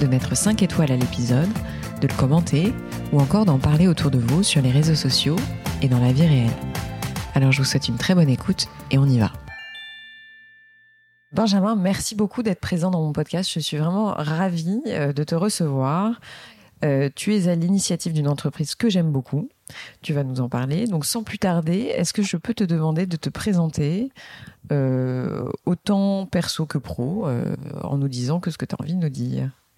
de mettre 5 étoiles à l'épisode, de le commenter ou encore d'en parler autour de vous sur les réseaux sociaux et dans la vie réelle. Alors je vous souhaite une très bonne écoute et on y va. Benjamin, merci beaucoup d'être présent dans mon podcast. Je suis vraiment ravie euh, de te recevoir. Euh, tu es à l'initiative d'une entreprise que j'aime beaucoup. Tu vas nous en parler. Donc sans plus tarder, est-ce que je peux te demander de te présenter euh, autant perso que pro en nous disant que ce que tu as envie de nous dire?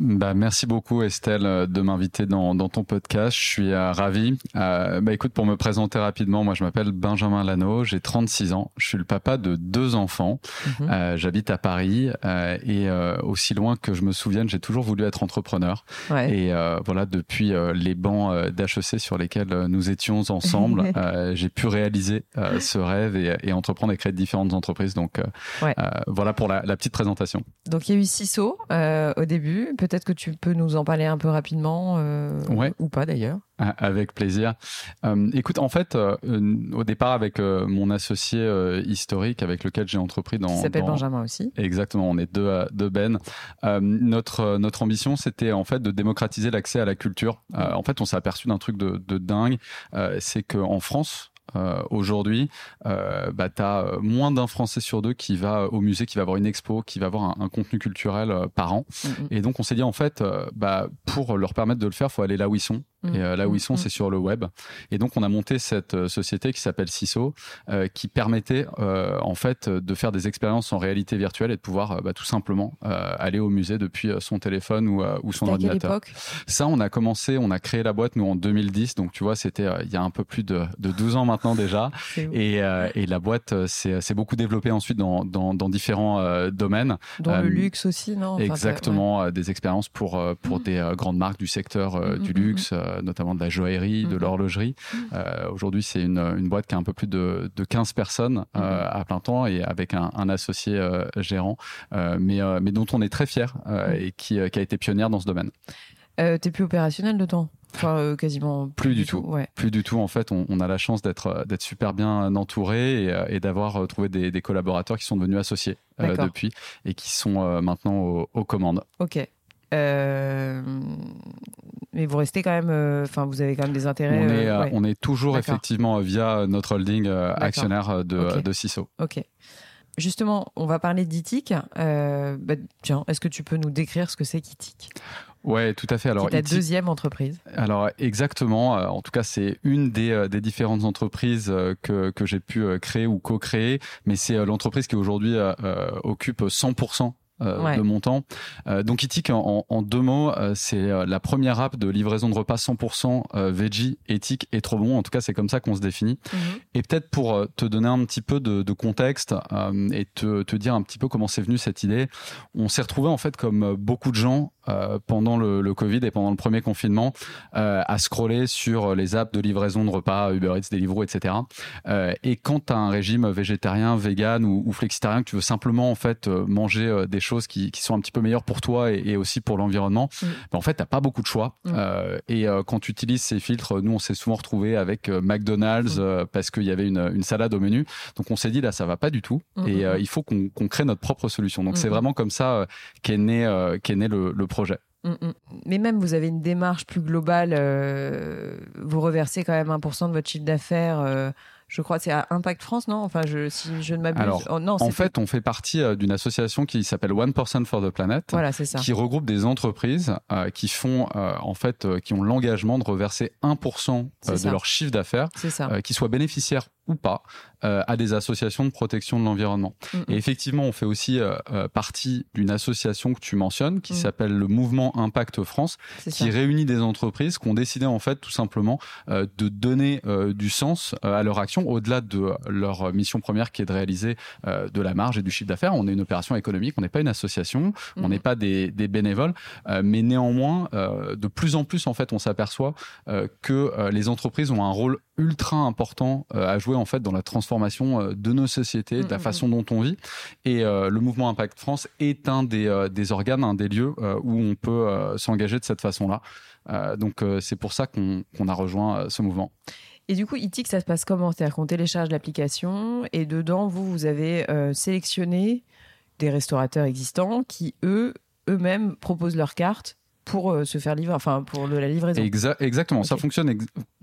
bah, merci beaucoup Estelle euh, de m'inviter dans, dans, ton podcast. Je suis euh, ravi. Euh, bah, écoute, pour me présenter rapidement, moi je m'appelle Benjamin Lano, j'ai 36 ans, je suis le papa de deux enfants. Mhm. Euh, J'habite à Paris euh, et aussi loin que je me souvienne, j'ai toujours voulu être entrepreneur. Ouais. Et voilà, depuis les bancs d'HEC sur lesquels nous étions ensemble, j'ai pu réaliser ce rêve et, et, entreprendre et créer différentes entreprises. Donc ouais. voilà pour la, la, petite présentation. Donc il y a eu CISO au début peut-être que tu peux nous en parler un peu rapidement, euh, ou pas d'ailleurs. Ah, avec plaisir. Euh, écoute, en fait, euh, au départ, avec mon associé historique avec lequel j'ai entrepris dans. Qui s'appelle Benjamin aussi. Exactement, on est deux, deux Ben. notre, notre ambition, c'était en fait de démocratiser l'accès à la culture. en fait, on s'est aperçu d'un truc de, de dingue. c'est qu'en France, euh, aujourd'hui, euh, bah, tu as euh, moins d'un Français sur deux qui va au musée, qui va avoir une expo, qui va avoir un, un contenu culturel euh, par an. Mm-hmm. Et donc, on s'est dit, en fait, bah, pour leur permettre de le faire, faut aller là où ils sont. Et là où ils sont, mm-hmm. c'est sur le web. Et donc, on a monté cette société qui s'appelle CISO, qui permettait, en fait, de faire des expériences en réalité virtuelle et de pouvoir bah, tout simplement aller au musée depuis son téléphone ou, ou son ordinateur. Ça, on a commencé, on a créé la boîte, nous, en 2010. Donc, tu vois, c'était il y a un peu plus de, de 12 ans maintenant déjà. Et, euh, et, la boîte euh, s'est beaucoup développée ensuite dans, dans, dans différents euh, domaines. Dans le luxe aussi, non? Enfin, Exactement, ouais. des expériences pour, pour mmh. des grandes marques du secteur mmh, du luxe, notamment de la joaillerie, de l'horlogerie. Aujourd'hui, c'est une, une, boîte qui a un peu plus de, de 15 personnes à plein temps et avec un, un associé gérant, mais, mais dont on est très fier et qui, qui a été pionnière dans ce domaine. Euh, T'es plus opérationnel de temps? Enfin, euh, quasiment plus, du tout. Ouais. Plus du tout. En fait, on, on a la chance d'être euh, d'être super bien entouré et, euh, et d'avoir trouvé des, des, collaborateurs qui sont devenus associés euh, depuis et qui sont euh, maintenant aux, aux, commandes. Ok. Euh, mais vous restez quand même, enfin, vous avez quand même des intérêts. On est, ouais. on est toujours effectivement via notre holding actionnaire de, okay. de CISO. Ok. Justement, on va parler d'ITIC. Bah, tiens, est-ce que tu peux nous décrire ce que c'est qu'ITIC Ouais, tout à fait. Alors, c'est ta deuxième entreprise. Alors exactement. Euh, en tout cas, c'est une des, euh, des différentes entreprises euh, que, que j'ai pu créer ou co-créer, mais c'est l'entreprise qui aujourd'hui occupe 100% euh, ouais. de mon temps. Euh, donc Itik, en, en, deux mots, euh, c'est la première app de livraison de repas 100% euh, veggie, éthique et trop bon. En tout cas, c'est comme ça qu'on se définit. Mm -hmm. Et peut-être pour te donner un petit peu de, de contexte et te, te, dire un petit peu comment c'est venu cette idée, on s'est retrouvé en fait comme beaucoup de gens pendant le, le, Covid et pendant le premier confinement à scroller sur les apps de livraison de repas, Uber Eats, Deliveroo, etc. et quand tu as un régime végétarien, vegan ou, ou flexitarien, que tu veux simplement en fait manger des choses qui, qui, sont un petit peu meilleures pour toi et, et aussi pour l'environnement, mmh. en fait, tu n'as pas beaucoup de choix. Mmh. Euh, et euh, quand tu utilises ces filtres, nous, on s'est souvent retrouvé avec euh, McDonald's mmh. parce qu'il y avait une, une, salade au menu. Donc, on s'est dit, là, ça va pas du tout. Et il faut qu'on qu crée notre propre solution. Donc, c'est vraiment comme ça qu'est né, qu'est né le, le projet. Mais même, vous avez une démarche plus globale. Euh, vous reversez quand même 1% de votre chiffre d'affaires euh, je crois, c'est à Impact France, non? Enfin, je, si je ne m'abuse. Alors, oh, non, en fait, on fait partie euh, d'une association qui s'appelle One Person for the Planet, voilà, ça. qui regroupe des entreprises euh, qui font, en fait, qui ont l'engagement de reverser 1% de leur chiffre d'affaires, qui soient bénéficiaires ou pas à des associations de protection de l'environnement. Mm, et effectivement, on fait aussi partie d'une association que tu mentionnes qui s'appelle le Mouvement Impact France, qui réunit des entreprises qui ont décidé en fait tout simplement de donner du sens à leur action au-delà de leur mission première qui est de réaliser de la marge et du chiffre d'affaires. On est une opération économique, on n'est pas une association, on mhm. n'est pas des, bénévoles, euh, mais néanmoins, euh, de plus en plus, en fait, on s'aperçoit euh, que les entreprises ont un rôle ultra important à jouer en fait dans la transformation de nos sociétés, de la mhm. façon dont on vit. Et le mouvement Impact France est un des, des organes, un des lieux où on peut s'engager de cette façon-là. donc c'est pour ça qu'on a rejoint ce mouvement. Et du coup, ITIC, ça se passe comment? C'est-à-dire qu'on télécharge l'application et dedans, vous, vous avez euh, sélectionné des restaurateurs existants qui, eux, eux-mêmes proposent leurs cartes pour euh, se faire livrer, enfin pour la livraison. exactement, ça fonctionne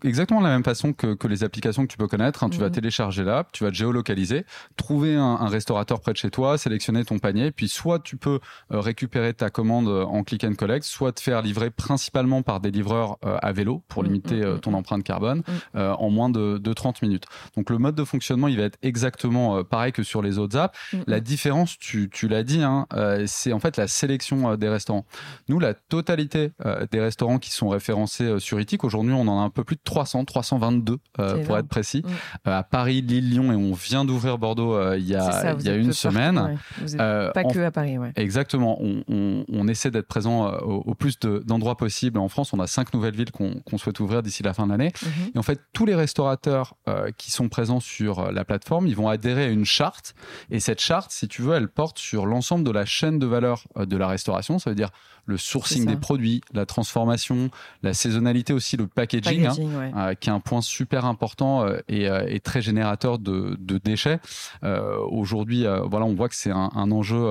exactement de la même façon que, les applications que tu peux connaître. Hein. Tu vas mhm. télécharger l'app, tu vas te géolocaliser, trouver un, restaurateur près de chez toi, sélectionner ton panier, puis soit tu peux euh, récupérer ta commande euh, en click and collect, soit te faire livrer principalement par des livreurs à vélo pour mhm, limiter mhm, ton empreinte carbone en moins de, de, 30 minutes. Donc le mode de fonctionnement, il va être exactement pareil que sur les autres apps. La différence, tu, tu l'as dit, hein, c'est en fait la sélection des restaurants. Nous, la totalité euh, des restaurants qui sont référencés euh, sur ITIC. Aujourd'hui, on en a un peu plus de 300, 322 euh, pour être précis, mm. à Paris, Lille, Lyon et on vient d'ouvrir Bordeaux il y a, il y a une semaine. pas que à Paris. Exactement. On, essaie d'être présent au, plus d'endroits possibles en France. On a cinq nouvelles villes qu'on souhaite ouvrir d'ici la fin de l'année. Mm-hmm. Et en fait, tous les restaurateurs qui sont présents sur la plateforme, ils vont adhérer à une charte. Et cette charte, si tu veux, elle porte sur l'ensemble de la chaîne de valeur de la restauration. Ça veut dire le sourcing des produits, la transformation, la saisonnalité aussi, le packaging, hein, euh, qui est un point super important euh, euh, et, très générateur de, déchets. Aujourd'hui, voilà, on voit que c'est un, enjeu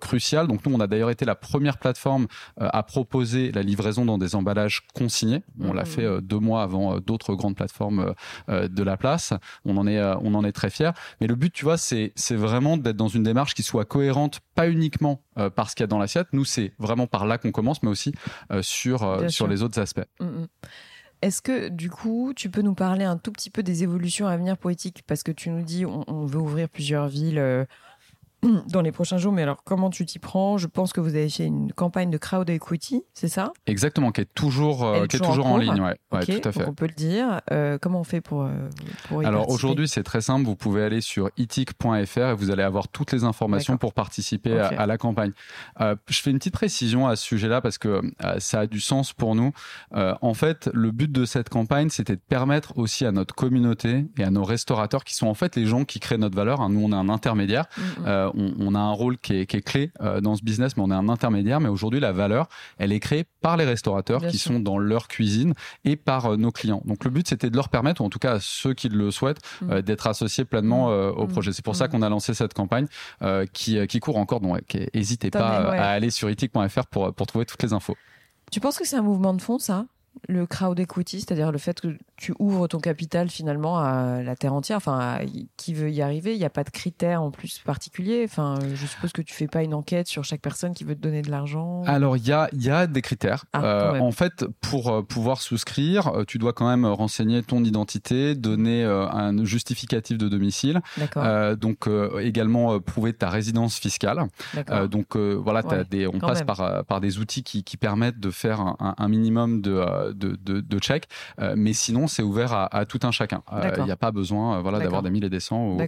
crucial. Donc nous, on a d'ailleurs été la première plateforme à proposer la livraison dans des emballages consignés. On l'a mmh. fait deux mois avant d'autres grandes plateformes de la place. On en est, on en est très fiers. Mais le but, tu vois, c'est vraiment d'être dans une démarche qui soit cohérente, pas uniquement parce qu'il y a dans l'assiette. Nous, c'est vraiment par là qu'on commence, mais aussi euh, sur, euh, sur les autres aspects. Mm, mm. Est-ce que du coup, tu peux nous parler un tout petit peu des évolutions à venir poétiques Parce que tu nous dis, on, on veut ouvrir plusieurs villes euh, dans les prochains jours. Mais alors, comment tu t'y prends? Je pense que vous avez fait une campagne de crowd equity, c'est ça? Exactement, qui est toujours, euh, qui est toujours en, ligne. Ouais. tout à fait. on peut le dire. Euh, comment on fait pour, euh, pour y Alors aujourd'hui, c'est très simple. Vous pouvez aller sur itic.fr et vous allez avoir toutes les informations pour participer à, la campagne. je fais une petite précision à ce sujet-là parce que ça a du sens pour nous. en fait, le but de cette campagne, c'était de permettre aussi à notre communauté et à nos restaurateurs, qui sont en fait les gens qui créent notre valeur. Hein, nous, on est un intermédiaire. Mm, mm on, a un rôle qui est, clé euh, dans ce business, mais on est un intermédiaire. Mais aujourd'hui, la valeur, elle est créée par les restaurateurs qui sont dans leur cuisine et par euh, nos clients. Donc le but, c'était de leur permettre, ou en tout cas à ceux qui le souhaitent, mm. euh, d'être associés pleinement mm. au mm. projet. C'est pour ça qu'on a lancé cette campagne qui, qui court encore. Donc n'hésitez pas à aller sur itic.fr pour, pour trouver toutes les infos. Tu penses que c'est un mouvement de fond, ça? Le crowd equity, c'est-à-dire le fait que tu ouvres ton capital finalement à la terre entière, enfin, qui veut y arriver, il n'y a pas de critères en plus particuliers. Enfin, je suppose que tu fais pas une enquête sur chaque personne qui veut te donner de l'argent. Alors, il y a, y a des critères. Ah, euh, en fait, pour euh, pouvoir souscrire, euh, tu dois quand même renseigner ton identité, donner un justificatif de domicile. donc, également prouver ta résidence fiscale. donc, voilà, as des, on passe par, par des outils qui, qui permettent de faire un, un minimum de de, de, check. Euh, mais sinon, c'est ouvert à, tout un chacun. Euh, il n'y a pas besoin euh, voilà, d'avoir des 1000 et des 100.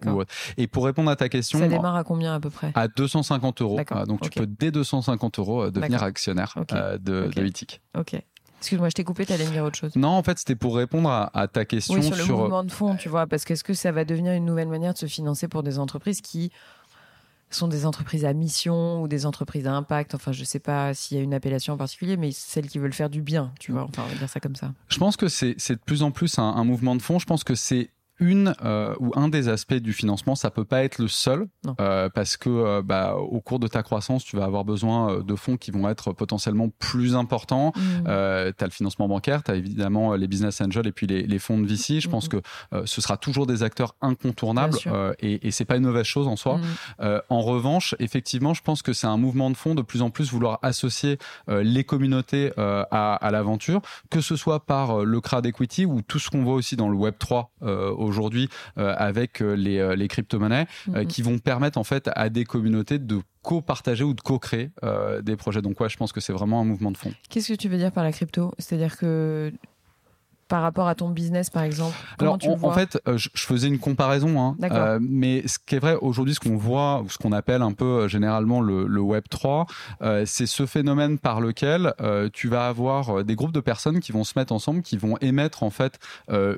et pour répondre à ta question. Ça démarre à combien à peu près? À 250 euros. donc tu peux dès 250 euros devenir actionnaire de, de Itic. Ok. Excuse-moi, je t'ai coupé, t'allais me dire autre chose. Non, en fait, c'était pour répondre à, ta question oui, sur, le mouvement de fond, tu vois, parce qu'est-ce que ça va devenir une nouvelle manière de se financer pour des entreprises qui sont des entreprises à mission ou des entreprises à impact. Enfin, je ne sais pas s'il y a une appellation en particulier, mais celles qui veulent faire du bien, tu vois. Enfin, on va dire ça comme ça. Je pense que c'est de plus en plus un mouvement de fond. Je pense que c'est une euh, ou un des aspects du financement, ça peut pas être le seul, euh, parce que euh, bah, au cours de ta croissance, tu vas avoir besoin de fonds qui vont être potentiellement plus importants. Mmh. tu as le financement bancaire, tu as évidemment les business angels et puis les, les fonds de VC. Je pense mmh. que ce sera toujours des acteurs incontournables et, et c'est pas une mauvaise chose en soi. Mmh. en revanche, effectivement, je pense que c'est un mouvement de fond de plus en plus vouloir associer les communautés à, à l'aventure, que ce soit par le crowd equity ou tout ce qu'on voit aussi dans le Web 3 aujourd'hui avec les, les crypto-monnaies mm-hmm. qui vont permettre en fait à des communautés de co-partager ou de co-créer des projets. Donc ouais, je pense que c'est vraiment un mouvement de fond. Qu'est-ce que tu veux dire par la crypto? C'est-à-dire que par rapport à ton business, par exemple. Alors, en, fait, euh, je, faisais une comparaison, hein, euh, mais ce qui est vrai aujourd'hui, ce qu'on voit, ou ce qu'on appelle un peu euh, généralement le, le Web 3, c'est ce phénomène par lequel tu vas avoir des groupes de personnes qui vont se mettre ensemble, qui vont émettre en fait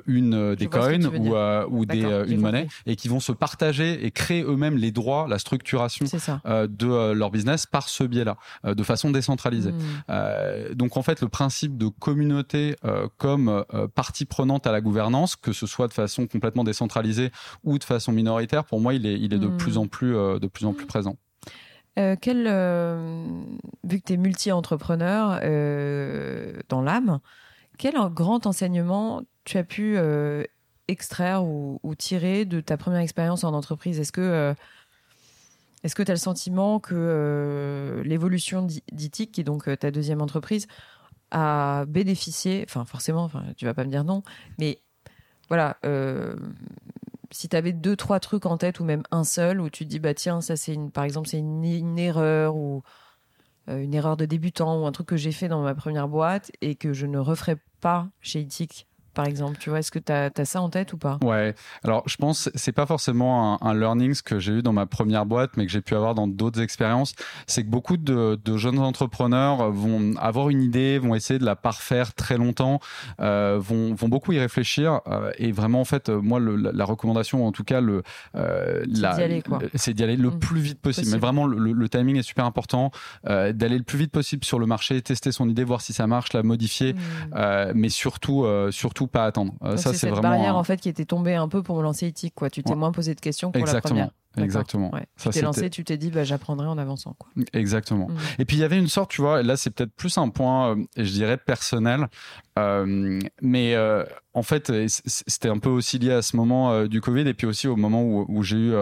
une des coins ou, ou des, une monnaie, et qui vont se partager et créer eux-mêmes les droits, la structuration de leur business par ce biais-là, de façon décentralisée. Hmm. donc en fait, le principe de communauté comme partie prenante à la gouvernance, que ce soit de façon complètement décentralisée ou de façon minoritaire, pour moi, il est, il est de, hmm. plus en plus, euh, de plus en plus présent. Euh, quel, vu que tu es multi-entrepreneur dans l'âme, quel grand enseignement tu as pu extraire ou, tirer de ta première expérience en entreprise? Est-ce que est-ce que tu as le sentiment que l'évolution d'ITIC, qui est donc ta deuxième entreprise, à bénéficier, enfin forcément, enfin, tu vas pas me dire non, mais voilà, euh, si tu avais deux, trois trucs en tête ou même un seul où tu te dis, bah tiens, ça c'est une, par exemple, c'est une, erreur ou euh, une erreur de débutant ou un truc que j'ai fait dans ma première boîte et que je ne referai pas chez Itik par exemple Tu vois, est-ce que tu as, ça en tête ou pas? Ouais. Alors, je pense c'est pas forcément un, learning que j'ai eu dans ma première boîte, mais que j'ai pu avoir dans d'autres expériences. C'est que beaucoup de, jeunes entrepreneurs vont avoir une idée, vont essayer de la parfaire très longtemps, euh, vont, vont beaucoup y réfléchir. Euh, et vraiment, en fait, moi, la, recommandation, en tout cas, le, euh, c'est d'y aller, le mmh. plus vite possible. Mais vraiment, le, timing est super important. d'aller le plus vite possible sur le marché, tester son idée, voir si ça marche, la modifier, mmh. mais surtout, surtout pas attendre. Euh, ça, c'est cette barrière en fait qui était tombée un peu pour me lancer éthique. Quoi. Tu t'es moins posé de questions pour la première. Exactement. Tu t'es lancé, tu t'es dit, bah, j'apprendrai en avançant. Quoi. Exactement. Mm. Et puis il y avait une sorte, tu vois, là c'est peut-être plus un point, euh, je dirais, personnel, euh, mais euh, en fait, c'était un peu aussi lié à ce moment du Covid et puis aussi au moment où, où j'ai eu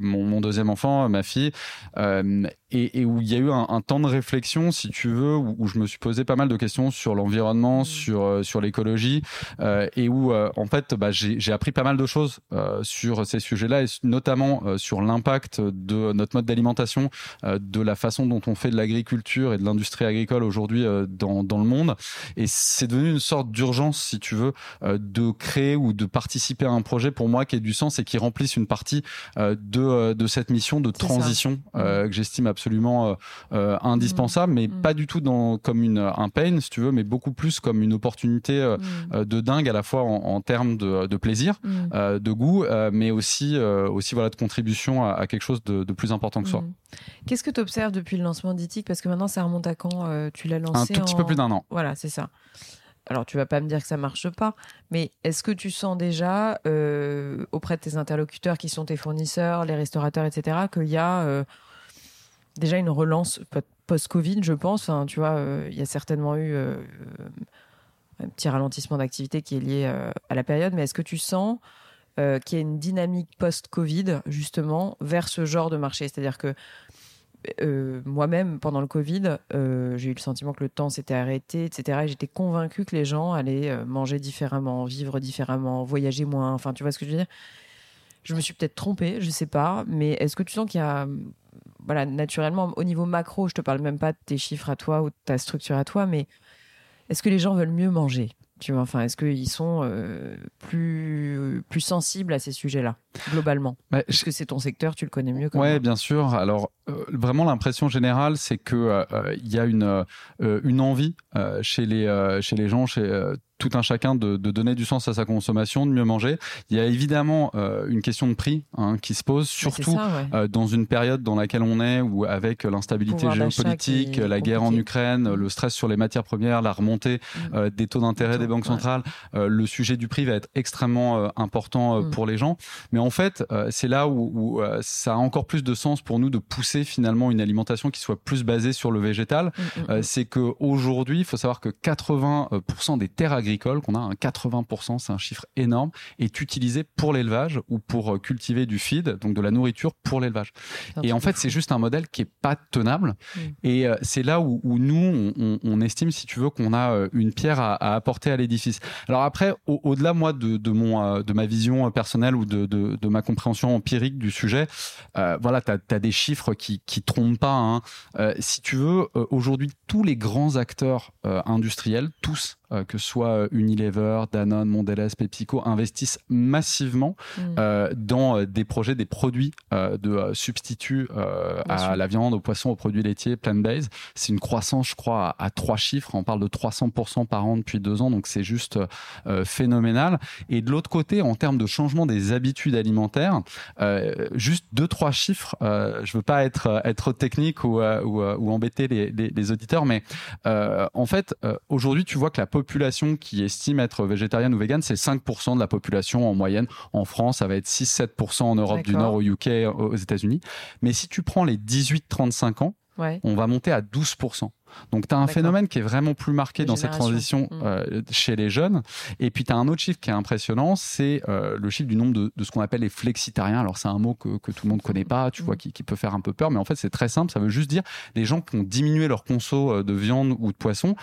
mon, mon, deuxième enfant, ma fille, et, et, où il y a eu un, un, temps de réflexion, si tu veux, où, où, je me suis posé pas mal de questions sur l'environnement, mmh. sur sur l'écologie, et où en fait, bah, j'ai appris pas mal de choses sur ces sujets-là, et notamment sur l'impact de notre mode d'alimentation, de la façon dont on fait de l'agriculture et de l'industrie agricole aujourd'hui dans, dans le monde. Et c'est devenu une sorte d'urgence, si tu veux, euh, de créer ou de participer à un projet pour moi qui ait du sens et qui remplisse une partie euh, de, euh, de cette mission de transition que j'estime absolument indispensable, mais mmh. pas du tout dans, comme une, un pain, si tu veux, mais beaucoup plus comme une opportunité mmh. de dingue à la fois en, termes de, de plaisir, de goût, mais aussi, aussi voilà, de contribution à, quelque chose de, de, plus important que soi. Qu'est-ce que tu observes depuis le lancement d'ITIC Parce que maintenant, ça remonte à quand Tu l'as lancé Un tout petit peu plus d'un an. Voilà, c'est ça alors tu vas pas me dire que ça marche pas, mais est-ce que tu sens déjà euh, auprès de tes interlocuteurs qui sont tes fournisseurs, les restaurateurs, etc., qu'il y a euh, déjà une relance post-Covid, je pense? tu vois, euh, il y a certainement eu un petit ralentissement d'activité qui est lié à la période, mais est-ce que tu sens qu'il y a une dynamique post-Covid justement vers ce genre de marché C'est-à-dire que euh, moi-même, pendant le Covid, euh, j'ai eu le sentiment que le temps s'était arrêté, etc. Et j'étais convaincue que les gens allaient euh, manger différemment, vivre différemment, voyager moins. Enfin, tu vois ce que je veux dire? Je me suis peut-être trompée, je sais pas. Mais est-ce que tu sens qu'il y a, voilà, naturellement, au niveau macro, je te parle même pas de tes chiffres à toi ou de ta structure à toi, mais est-ce que les gens veulent mieux manger? Tu vois, enfin, est-ce qu'ils sont plus, plus sensibles à ces sujets-là, globalement? Bah, Est-ce que c'est ton secteur, tu le connais mieux Oui, bien sûr. Alors, euh, vraiment l'impression générale, c'est que euh, euh, il y a une une envie chez les chez les gens, chez tout un chacun de, de, donner du sens à sa consommation, de mieux manger. Il y a évidemment une question de prix hein, qui se pose, surtout dans une période dans laquelle on est, où avec l'instabilité géopolitique, la guerre en Ukraine, le stress sur les matières premières, la remontée mm. des taux d'intérêt des banques centrales, le sujet du prix va être extrêmement important mm. pour les gens. Mais en fait, c'est là où, où ça a encore plus de sens pour nous de pousser pousser finalement une alimentation qui soit plus basée sur le végétal, mm, mm, euh, c'est que aujourd'hui, il faut savoir que 80% des terres agricoles qu'on a, 80%, c'est un chiffre énorme, est utilisé pour l'élevage ou pour cultiver du feed, donc de la nourriture pour l'élevage. Et en fait, c'est juste un modèle qui est pas tenable. Et c'est là où, nous, on, estime, si tu veux, qu'on a une pierre à, apporter à l'édifice. Alors après, au-delà moi de, de mon de ma vision personnelle ou de, de, de ma compréhension empirique du sujet, euh, voilà, tu as, des chiffres qui qui trompent pas. Hein. Euh, si tu veux, euh, aujourd'hui, tous les grands acteurs industriels, tous euh, que ce soit euh, Unilever, Danone, Mondelez, PepsiCo, investissent massivement mm. euh, dans des projets, des produits de substituts à la viande, au poisson, aux produits laitiers, plant-based. C'est une croissance, je crois, à, trois chiffres. On parle de 300% par an depuis deux ans, donc c'est juste phénoménal. Et de l'autre côté, en termes de changement des habitudes alimentaires, juste deux, trois chiffres. je veux pas être, être technique ou, ou, ou embêter les, les, les, auditeurs, mais en fait, aujourd'hui, tu vois que la population qui estime être végétarienne ou végane, c'est 5% de la population en moyenne. En France, ça va être 6-7% en Europe du Nord, au UK, aux États-Unis. Mais si tu prends les 18-35 ans, on va monter à 12%. Donc tu as un phénomène qui est vraiment plus marqué dans cette transition mm. euh, chez les jeunes. Et puis tu as un autre chiffre qui est impressionnant, c'est euh, le chiffre du nombre de, de ce qu'on appelle les flexitariens. Alors c'est un mot que, que, tout le monde connaît pas, tu vois, mm. qui, qui, peut faire un peu peur, mais en fait c'est très simple. Ça veut juste dire les gens qui ont diminué leur conso euh, de viande ou de poisson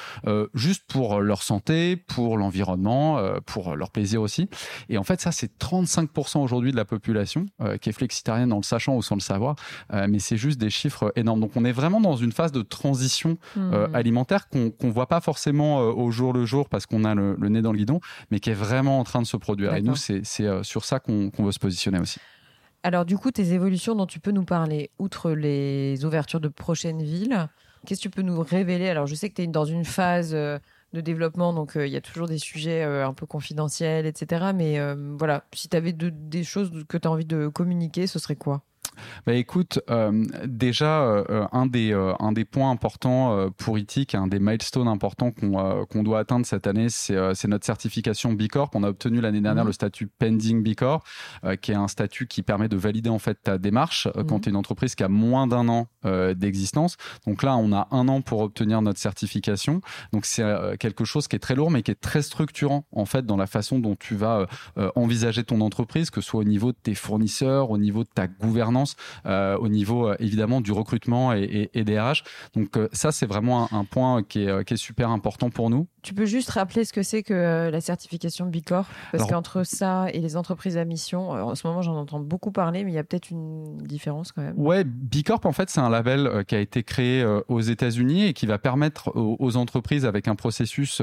juste pour leur santé, pour l'environnement, pour leur plaisir aussi. Et en fait ça c'est 35% aujourd'hui de la population qui est flexitarienne en le sachant ou sans le savoir, mais c'est juste des chiffres énormes. Donc on est vraiment dans une phase de transition euh, hmm. alimentaire qu'on ne voit pas forcément euh, au jour le jour parce qu'on a le, nez dans le guidon, mais qui est vraiment en train de se produire. Et nous, c'est euh, sur ça qu'on veut se positionner aussi. Alors du coup, tes évolutions dont tu peux nous parler, outre les ouvertures de prochaines villes, qu'est-ce que tu peux nous révéler? Alors je sais que tu es dans une phase de développement, donc il y a toujours des sujets un peu confidentiels, etc. Mais voilà, si tu avais des choses que tu as envie de communiquer, ce serait quoi? Bah écoute, euh, déjà euh, un des euh, un des points importants pour Itik, un des milestones importants qu'on doit atteindre cette année, c'est c'est notre certification B Corp. On a obtenu l'année dernière mhm. le statut pending B Corp, qui est un statut qui permet de valider en fait ta démarche quand mhm. tu es une entreprise qui a moins d'un an d'existence. Donc là, on a un an pour obtenir notre certification. Donc c'est quelque chose qui est très lourd, mais qui est très structurant en fait dans la façon dont tu vas envisager ton entreprise, que ce soit au niveau de tes fournisseurs, au niveau de ta gouvernance euh, au niveau euh, évidemment du recrutement et, des RH. Donc euh, ça, c'est vraiment un, point qui est, qui est super important pour nous. Tu peux juste rappeler ce que c'est que la certification B Corp? Parce qu'entre ça et les entreprises à mission, en ce moment j'en entends beaucoup parler, mais il y a peut-être une différence quand même. Ouais, B Corp en fait c'est un label qui a été créé aux États-Unis et qui va permettre aux entreprises avec un processus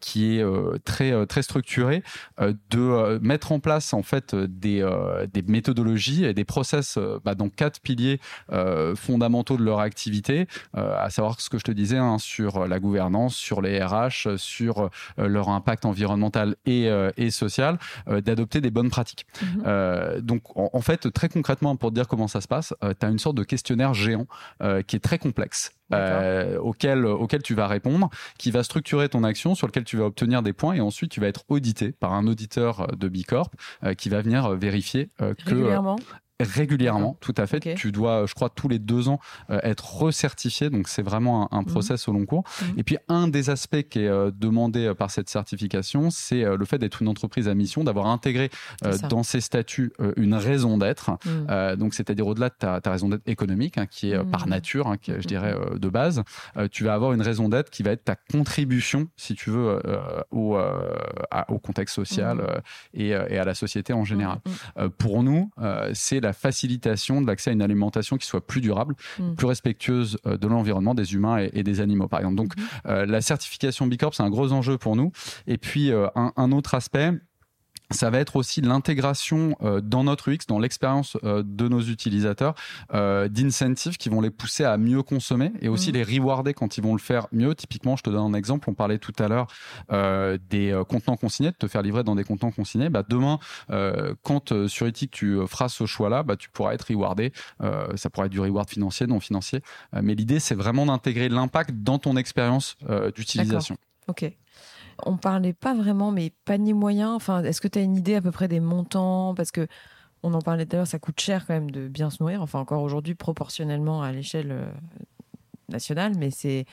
qui est très très structuré de mettre en place en fait des, des méthodologies et des process euh, bah, dans quatre piliers euh, fondamentaux de leur activité, euh, à savoir ce que je te disais hein, sur la gouvernance, sur les RH, sur leur impact environnemental et, et social, d'adopter des bonnes pratiques. Mhm. donc en, fait, très concrètement, pour te dire comment ça se passe, tu as une sorte de questionnaire géant qui est très complexe. auquel, auquel tu vas répondre, qui va structurer ton action, sur lequel tu vas obtenir des points, et ensuite tu vas être audité par un auditeur de B Corp qui va venir vérifier que régulièrement, tout à fait. Tu dois, je crois, tous les deux ans euh, être recertifié. Donc, c'est vraiment un, mhm. process au long cours. Mhm. Et puis, un des aspects qui est euh, demandé euh, par cette certification, c'est le fait d'être une entreprise à mission, d'avoir intégré dans ses statuts une raison d'être. Mhm. donc, c'est-à-dire au-delà de ta, ta raison d'être économique, hein, qui est par nature, hein, qui est, je dirais, de base, tu vas avoir une raison d'être qui va être ta contribution, si tu veux, au, au contexte social et, et, à la société en général. pour nous, c'est la la facilitation de l'accès à une alimentation qui soit plus durable, mm. plus respectueuse euh, de l'environnement, des humains et, des animaux, par exemple. Donc, mm-hmm. euh, la certification B Corp, c'est un gros enjeu pour nous. Et puis, euh, un, autre aspect, ça va être aussi l'intégration euh, dans notre UX, dans l'expérience euh, de nos utilisateurs, euh, d'incentives qui vont les pousser à mieux consommer et aussi mhm. les rewarder quand ils vont le faire mieux. Typiquement, je te donne un exemple. On parlait tout à l'heure des contenants consignés, de te faire livrer dans des contenants consignés. Bah, demain, quand sur Ethic tu feras ce choix-là, bah, tu pourras être rewardé. ça pourra être du reward financier, non financier. mais l'idée, c'est vraiment d'intégrer l'impact dans ton expérience d'utilisation. Ok on parlait pas vraiment, mais panier moyen. Enfin, est-ce que tu as une idée à peu près des montants? Parce que on en parlait tout à l'heure, ça coûte cher quand même de bien se nourrir. Enfin, encore aujourd'hui, proportionnellement à l'échelle nationale, mais c'est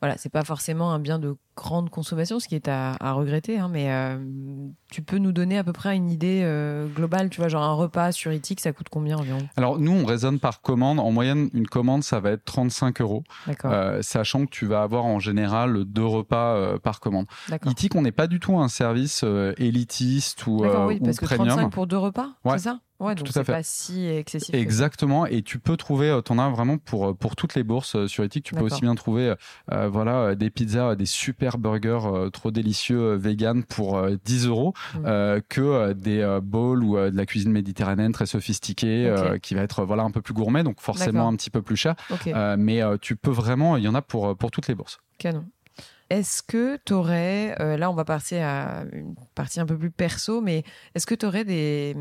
voilà, c'est pas forcément un bien de grande consommation, ce qui est à, regretter, hein, mais euh, tu peux nous donner à peu près une idée euh, globale, tu vois, genre un repas sur Etic, ça coûte combien environ? Alors nous, on raisonne par commande. En moyenne, une commande, ça va être 35 euros, euh, sachant que tu vas avoir en général deux repas par commande. Etic, on n'est pas du tout un service élitiste ou, oui, parce que 35 pour deux repas, c'est ça? Ouais, donc c'est pas si excessif. Exactement, et tu peux trouver, tu en as vraiment pour pour toutes les bourses sur Etic. Tu peux aussi bien trouver, voilà, des pizzas, des super burger euh, trop délicieux euh, vegan pour 10 euh, euros mm. que des bowls ou de la cuisine méditerranéenne très sophistiquée qui va être voilà un peu plus gourmet, donc forcément un petit peu plus cher. mais tu peux vraiment, il y en a pour, pour toutes les bourses. Canon. Est-ce que tu aurais, là on va passer à une partie un peu plus perso, mais est-ce que tu aurais des...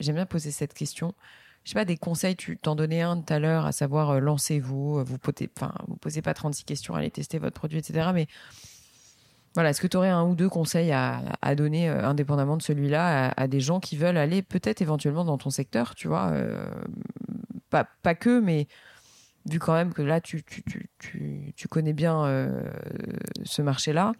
J'aime bien poser cette question je sais pas, des conseils, tu t'en donnais un tout à l'heure, à savoir euh, lancez-vous, euh, vous posez, vous posez pas 36 questions, allez tester votre produit, etc. Mais voilà, est-ce que tu aurais un ou deux conseils à, donner, euh, indépendamment de celui-là, à, des gens qui veulent aller peut-être éventuellement dans ton secteur, tu vois pas, que, mais vu quand même que là, tu connais bien ce marché-là.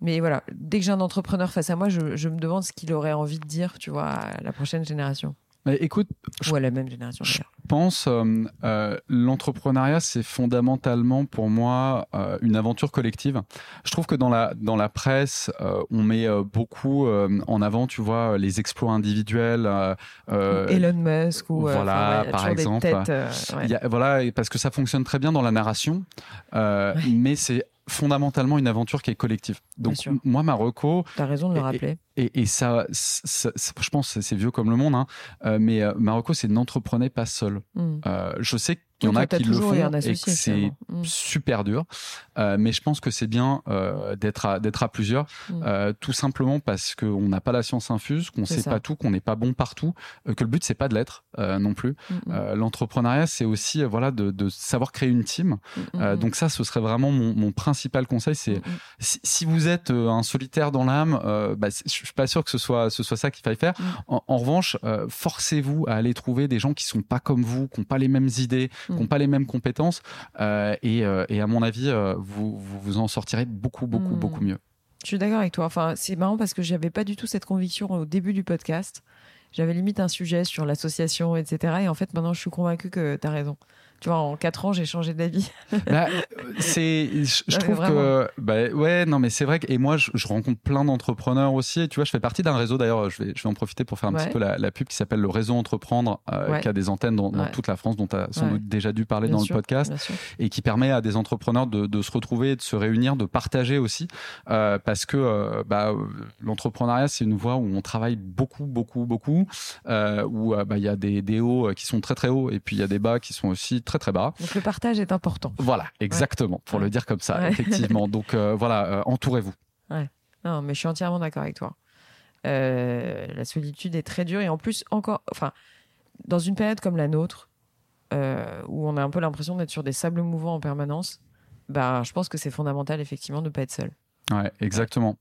Mais voilà, dès que j'ai un entrepreneur face à moi, je, je me demande ce qu'il aurait envie de dire, tu vois, à la prochaine génération écoute, ou à la même génération. Je pense euh, euh, l'entrepreneuriat c'est fondamentalement pour moi euh, une aventure collective. Je trouve que dans la dans la presse on met beaucoup en avant, tu vois, les exploits individuels. Elon Musk ou voilà par exemple. voilà parce que ça fonctionne très bien dans la narration, mais c'est fondamentalement une aventure qui est collective. Donc moi, Marocco... Tu as raison de le rappeler. Et, ça, je pense, c'est vieux comme le monde, hein, euh, mais euh, Marocco, c'est n'entreprenez pas seul. Hmm. Euh, je sais il y en a qui le font et c'est mm. super dur. Euh, mais je pense que c'est bien euh, d'être à, d'être à plusieurs, mm. euh, tout simplement parce qu'on n'a pas la science infuse, qu'on sait pas tout, qu'on n'est pas bon partout, euh, que le but c'est pas de l'être euh, non plus. Mm, l'entrepreneuriat c'est aussi voilà de, de, savoir créer une team. donc ça, ce serait vraiment mon, mon principal conseil. C'est si, si, vous êtes un solitaire dans l'âme, bah, je suis pas sûr que ce soit ce soit ça qu'il faille faire. En, en, revanche, forcez-vous à aller trouver des gens qui sont pas comme vous, qui n'ont pas les mêmes idées qui n'ont mm. pas les mêmes compétences. Euh, et, euh, et, à mon avis, euh, vous, vous, en sortirez beaucoup, beaucoup, mm. beaucoup mieux. Je suis d'accord avec toi. Enfin, c'est marrant parce que j'avais pas du tout cette conviction au début du podcast. J'avais limite un sujet sur l'association, etc. Et en fait, maintenant, je suis convaincue que tu as raison tu vois, en 4 ans, j'ai changé d'avis. bah, c'est, je, trouve que, bah, ouais, non, mais c'est vrai que, et moi, je, rencontre plein d'entrepreneurs aussi. Et tu vois, je fais partie d'un réseau, d'ailleurs, je vais, je vais en profiter pour faire un petit peu la, pub qui s'appelle le réseau Entreprendre, euh, qui a des antennes dans, toute la France, dont tu as sans doute déjà dû parler dans le podcast, et qui permet à des entrepreneurs de, de, se retrouver, de se réunir, de partager aussi, euh, parce que euh, bah, l'entrepreneuriat, c'est une voie où on travaille beaucoup, beaucoup, beaucoup, où bah, il y a des, des hauts qui sont très, très hauts, et puis il y a des bas qui sont aussi très très bas. Donc le partage est important. Voilà, exactement, pour le dire comme ça, effectivement. Donc euh, voilà, euh, entourez-vous. Ouais. Non, mais je suis entièrement d'accord avec toi. Euh, la solitude est très dure et en plus encore, enfin, dans une période comme la nôtre, où on a un peu l'impression d'être sur des sables mouvants en permanence, bah, je pense que c'est fondamental effectivement de ne pas être seul. Ouais, exactement.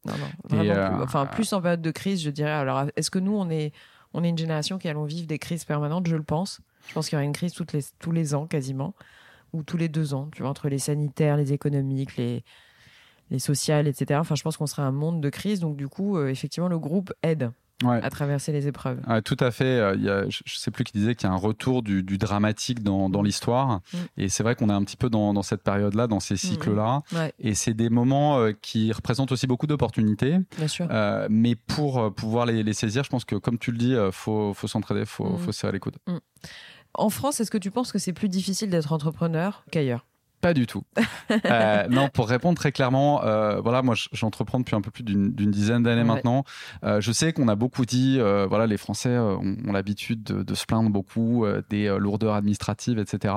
enfin, plus en période de crise, je dirais. Alors, est-ce que nous, on est, on est une génération qui allons vivre des crises permanentes? Je le pense. Je pense qu'il y aura une crise toutes les, tous les ans quasiment, ou tous les deux ans, tu vois, entre les sanitaires, les économiques, les, les sociales, etc. Enfin, je pense qu'on sera un monde de crise. Donc, du coup, euh, effectivement, le groupe aide. à traverser les épreuves. tout à fait. Euh, il y a, je ne sais plus qui disait qu'il y a un retour du, du dramatique dans, dans mm. l'histoire. Mm. Et c'est vrai qu'on est un petit peu dans, dans cette période-là, dans ces mm, cycles-là. Et c'est des moments euh, qui représentent aussi beaucoup d'opportunités. Bien sûr. mais pour pouvoir les, les, saisir, je pense que, comme tu le dis, il faut, faut s'entraider, il faut, faut serrer les coudes. En France, est-ce que tu penses que c'est plus difficile d'être entrepreneur qu'ailleurs? Pas du tout. Euh, non, pour répondre très clairement, euh, voilà, moi j'entreprends depuis un peu plus d'une dizaine d'années maintenant. Euh, je sais qu'on a beaucoup dit, voilà, les Français ont, ont l'habitude de, de, se plaindre beaucoup des lourdeurs administratives, etc.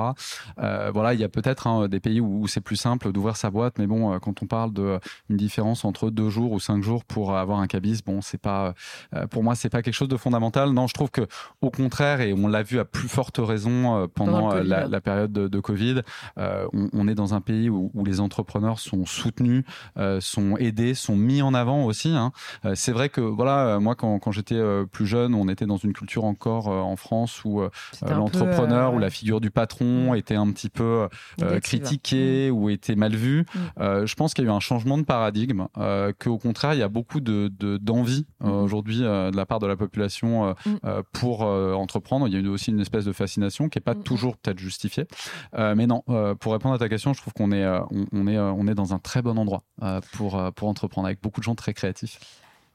voilà, il y a peut-être hein, des pays où, où c'est plus simple d'ouvrir sa boîte, mais bon, quand on parle de une différence entre deux jours ou cinq jours pour avoir un cabis, bon, c'est pas, pour moi, c'est pas quelque chose de fondamental. Non, je trouve que au contraire, et on l'a vu à plus forte raison pendant la, la, période de, de Covid, on on est dans un pays où, les entrepreneurs sont soutenus, sont aidés, sont mis en avant aussi. Hein. c'est vrai que voilà, moi quand, quand j'étais plus jeune, on était dans une culture encore en France où l'entrepreneur ou la figure du patron mm. était un petit peu critiqué mm. ou était mal vu. Mm. je pense qu'il y a eu un changement de paradigme, qu'au contraire il y a beaucoup de d'envie aujourd'hui de la part de la population pour entreprendre. Il y a eu aussi une espèce de fascination qui n'est pas toujours peut-être justifiée. Euh, mais non, euh, pour répondre à ta je trouve qu'on est, euh, on, est, on est dans un très bon endroit pour, pour entreprendre avec beaucoup de gens très créatifs.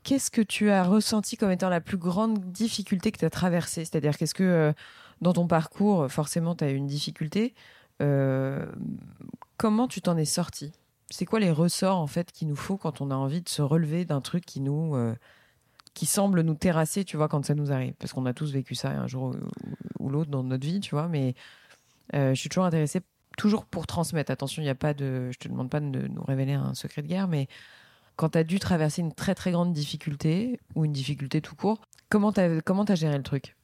Qu'est-ce que tu as ressenti comme étant la plus grande difficulté que tu as traversée? C'est-à-dire, qu'est-ce que dans ton parcours, forcément, tu as eu une difficulté Comment tu t'en es sorti C'est quoi les ressorts en fait qu'il nous faut quand on a envie de se relever d'un truc qui nous qui semble nous terrasser, tu vois, quand ça nous arrive? Parce qu'on a tous vécu ça un jour ou, l'autre dans notre vie, tu vois. Mais euh, je suis toujours intéressée, toujours pour transmettre. Attention, il n'y a pas de. Je te demande pas de nous révéler un secret de guerre, mais quand tu as dû traverser une très très grande difficulté, ou une difficulté tout court, comment tu as, comment as géré le truc?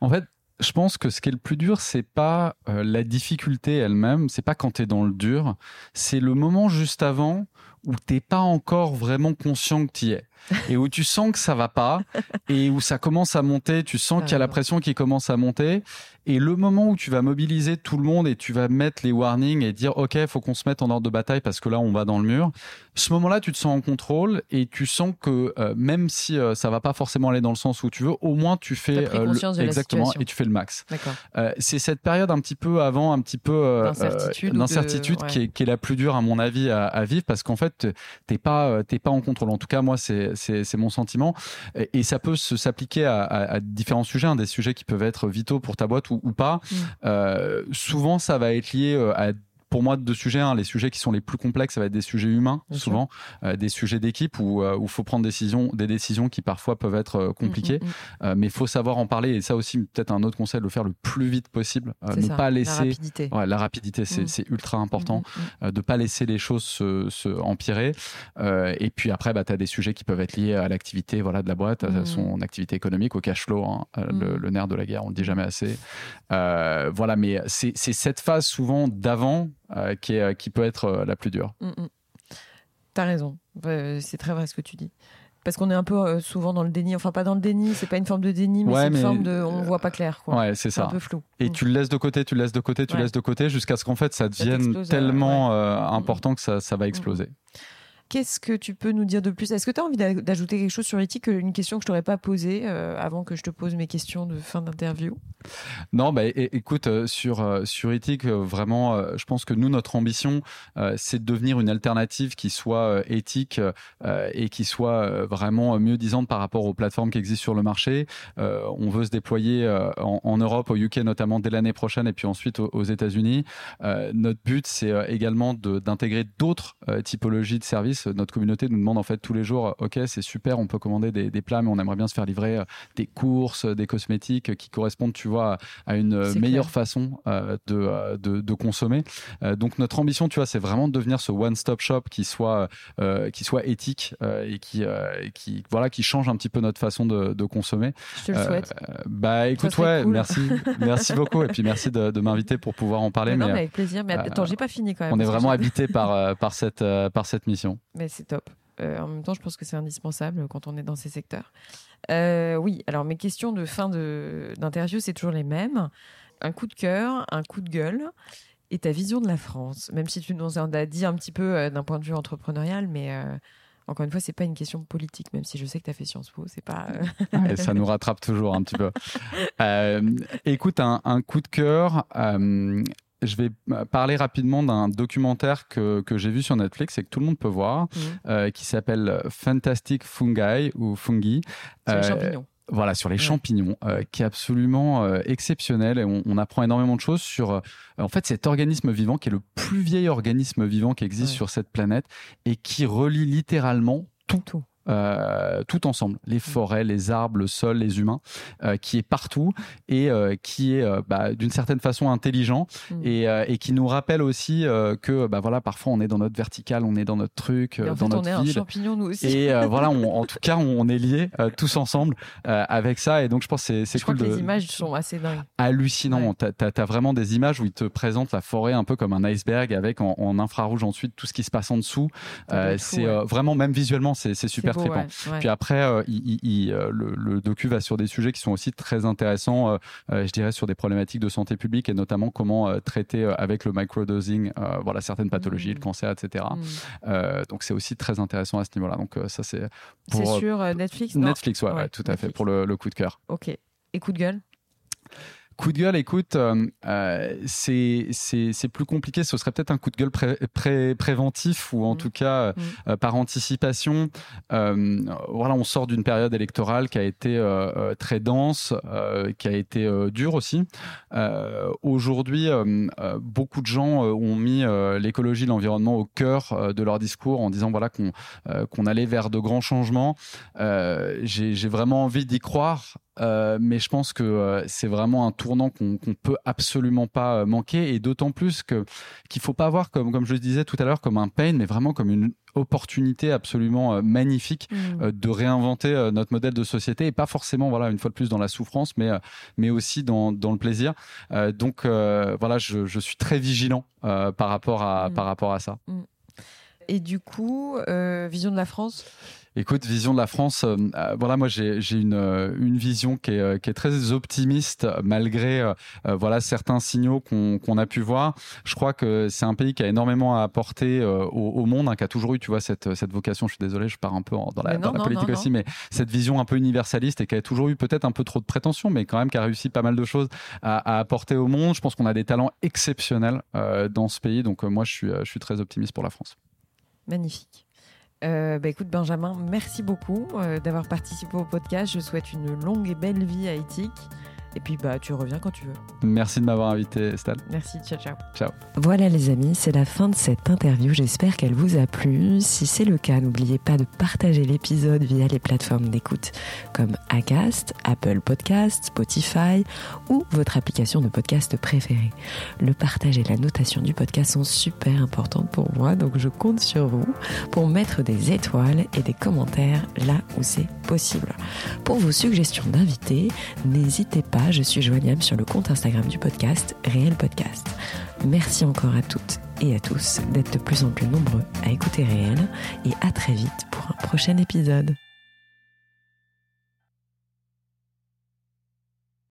En fait, je pense que ce qui est le plus dur, c'est pas euh, la difficulté elle-même, c'est pas quand tu es dans le dur, c'est le moment juste avant où t'es pas encore vraiment conscient que tu y es et où tu sens que ça va pas et où ça commence à monter, tu sens qu'il y a la pression qui commence à monter et le moment où tu vas mobiliser tout le monde et tu vas mettre les warnings et dire OK, faut qu'on se mette en ordre de bataille parce que là on va dans le mur. Ce moment-là, tu te sens en contrôle et tu sens que euh, même si euh, ça va pas forcément aller dans le sens où tu veux, au moins tu fais euh, exactement et tu fais le max. c'est cette période un petit peu avant, un petit peu d'incertitude qui, est, qui, est, la plus dure à mon avis à, à vivre parce qu'en fait t'es pas t'es pas en contrôle. En tout cas, moi c'est c'est mon sentiment. Et, ça peut s'appliquer à, différents sujets, hein, des sujets qui peuvent être vitaux pour ta boîte ou, pas. Mm. Euh, souvent, ça va être lié euh, à pour moi deux sujets. Hein. Les sujets qui sont les plus complexes, ça va être des sujets humains, souvent, euh, des sujets d'équipe où il euh, faut prendre décision, des décisions qui parfois peuvent être euh, compliquées. Mm, mm, mm. mais il faut savoir en parler. Et ça aussi, peut-être un autre conseil, de le faire le plus vite possible. ne pas laisser. La rapidité. Ouais, la rapidité, c'est ultra important. de pas laisser les choses se, se empirer. et puis après, bah, tu as des sujets qui peuvent être liés à l'activité voilà, de la boîte, à son activité économique, au cash flow, hein, le, le, nerf de la guerre, on le dit jamais assez. voilà, mais c'est cette phase souvent d'avant euh, qui, est, qui peut être euh, la plus dure. Mm, mm. T'as raison, c'est très vrai ce que tu dis. Parce qu'on est un peu euh, souvent dans le déni, enfin pas dans le déni, c'est pas une forme de déni, mais c'est une forme de, on voit pas clair. Quoi. Ouais, c'est ça. Un peu flou. Et mm. tu le laisses de côté, tu le laisses de côté, tu le laisses de côté, jusqu'à ce qu'en fait ça devienne tellement important que ça, ça va exploser. Qu'est-ce que tu peux nous dire de plus? Est-ce que tu as envie d'ajouter quelque chose sur l'éthique, une question que je t'aurais pas posée euh, avant que je te pose mes questions de fin d'interview? Non, bah écoute, euh, sur euh, sur éthique, vraiment, je pense que nous notre ambition, c'est de devenir une alternative qui soit éthique et qui soit vraiment mieux disante par rapport aux plateformes qui existent sur le marché. on veut se déployer en, Europe, au UK notamment dès l'année prochaine, et puis ensuite aux, aux États-Unis. notre but, c'est également d'intégrer d'autres typologies de services notre communauté nous demande en fait tous les jours, ok, c'est super, on peut commander des, plats, mais on aimerait bien se faire livrer euh, des courses, des cosmétiques qui correspondent, tu vois, à une meilleure façon euh, de, de, consommer. Euh, donc notre ambition, tu vois, c'est vraiment de devenir ce one-stop shop qui soit qui soit éthique et qui qui voilà qui change un petit peu notre façon de, consommer. Je te le souhaite. bah écoute, ouais, merci, merci beaucoup et puis merci de, m'inviter pour pouvoir en parler. Mais, non, mais avec plaisir. Mais attends, j'ai pas fini quand même. On est vraiment habité par par cette par cette mission. Mais c'est top. Euh, en même temps, je pense que c'est indispensable quand on est dans ces secteurs. Euh, oui, alors mes questions de fin d'interview, c'est toujours les mêmes. Un coup de cœur, un coup de gueule et ta vision de la France. Même si tu nous en as dit un petit peu euh, d'un point de vue entrepreneurial, mais encore une fois, c'est pas une question politique, même si je sais que tu as fait Sciences Po, c'est pas. ça nous rattrape toujours un petit peu. écoute, un, un, coup de cœur je vais parler rapidement d'un documentaire que, que j'ai vu sur Netflix et que tout le monde peut voir, mmh. euh, qui s'appelle Fantastic Fungi ou Fungi. Sur les euh, champignons. Voilà, sur les champignons, euh, qui est absolument exceptionnel et on, apprend énormément de choses sur, en fait, cet organisme vivant qui est le plus vieil organisme vivant qui existe sur cette planète et qui relie littéralement tout. tout tout ensemble, les forêts, les arbres, le sol, les humains, qui est partout et qui est bah, d'une certaine façon intelligent mm. et, et, qui nous rappelle aussi que bah, voilà, parfois on est dans notre verticale, on est dans notre truc, dans notre on est un champignon nous aussi. Et voilà, en tout cas, on, est liés tous ensemble avec ça et donc je pense que c'est cool. Crois que les images sont assez dingues. Hallucinant. Tu as, vraiment des images où ils te présentent la forêt un peu comme un iceberg avec en, infrarouge ensuite tout ce qui se passe en dessous. Euh, c'est euh, vraiment, même visuellement, c'est super Puis après, euh, le, docu va sur des sujets qui sont aussi très intéressants, je dirais, sur des problématiques de santé publique et notamment comment traiter avec le microdosing voilà, certaines pathologies, le mmh. cancer, etc. Mmh. donc c'est aussi très intéressant à ce niveau-là. Donc ça, c'est C'est sur Netflix Netflix, ouais, tout à fait, pour le, le coup de cœur. Ok. Et coup de gueule? Coup de gueule, écoute, euh, euh c'est plus compliqué. Ce serait peut-être un coup de gueule pré, préventif ou en mmh. tout cas mmh. euh, par anticipation. Euh, voilà, on sort d'une période électorale qui a été très dense, qui a été dure aussi. Aujourd'hui, beaucoup de gens ont mis l'écologie, l'environnement au cœur de leur discours en disant voilà qu'on qu'on allait vers de grands changements. J'ai vraiment envie d'y croire. Euh, mais je pense que euh, c'est vraiment un tournant qu'on ne peut absolument pas euh, manquer et d'autant plus que qu'il faut pas voir comme comme je le disais tout à l'heure comme un pain mais vraiment comme une opportunité absolument magnifique mmh. de réinventer notre modèle de société et pas forcément voilà une fois de plus dans la souffrance mais mais aussi dans, dans le plaisir donc voilà je, je, suis très vigilant par rapport à mmh. par rapport à ça mmh. et du coup vision de la France? Écoute, vision de la France, euh, euh, voilà, moi j'ai une, euh, une vision qui est, qui est très optimiste malgré voilà certains signaux qu'on a pu voir. Je crois que c'est un pays qui a énormément à apporter au, monde, hein, qui a toujours eu, tu vois, cette, cette vocation. Je suis désolé, je pars un peu dans la, dans la politique aussi, mais cette vision un peu universaliste et qui a toujours eu peut-être un peu trop de prétention, mais quand même qui a réussi pas mal de choses à, à apporter au monde. Je pense qu'on a des talents exceptionnels dans ce pays, donc moi je suis, je suis très optimiste pour la France. Magnifique. Euh, bah écoute Benjamin, merci beaucoup euh, d'avoir participé au podcast. Je souhaite une longue et belle vie à Éthique. Et puis, bah, tu reviens quand tu veux. Merci de m'avoir invité, Estelle. Merci, ciao, ciao. Ciao. Voilà, les amis, c'est la fin de cette interview. J'espère qu'elle vous a plu. Si c'est le cas, n'oubliez pas de partager l'épisode via les plateformes d'écoute comme Acast, Apple Podcast, Spotify ou votre application de podcast préférée. Le partage et la notation du podcast sont super importantes pour moi, donc je compte sur vous pour mettre des étoiles et des commentaires là où c'est possible. Pour vos suggestions d'invités, n'hésitez je suis joignable sur le compte Instagram du podcast, Réel Podcast. Merci encore à toutes et à tous d'être de plus en plus nombreux à écouter Réel et à très vite pour un prochain épisode.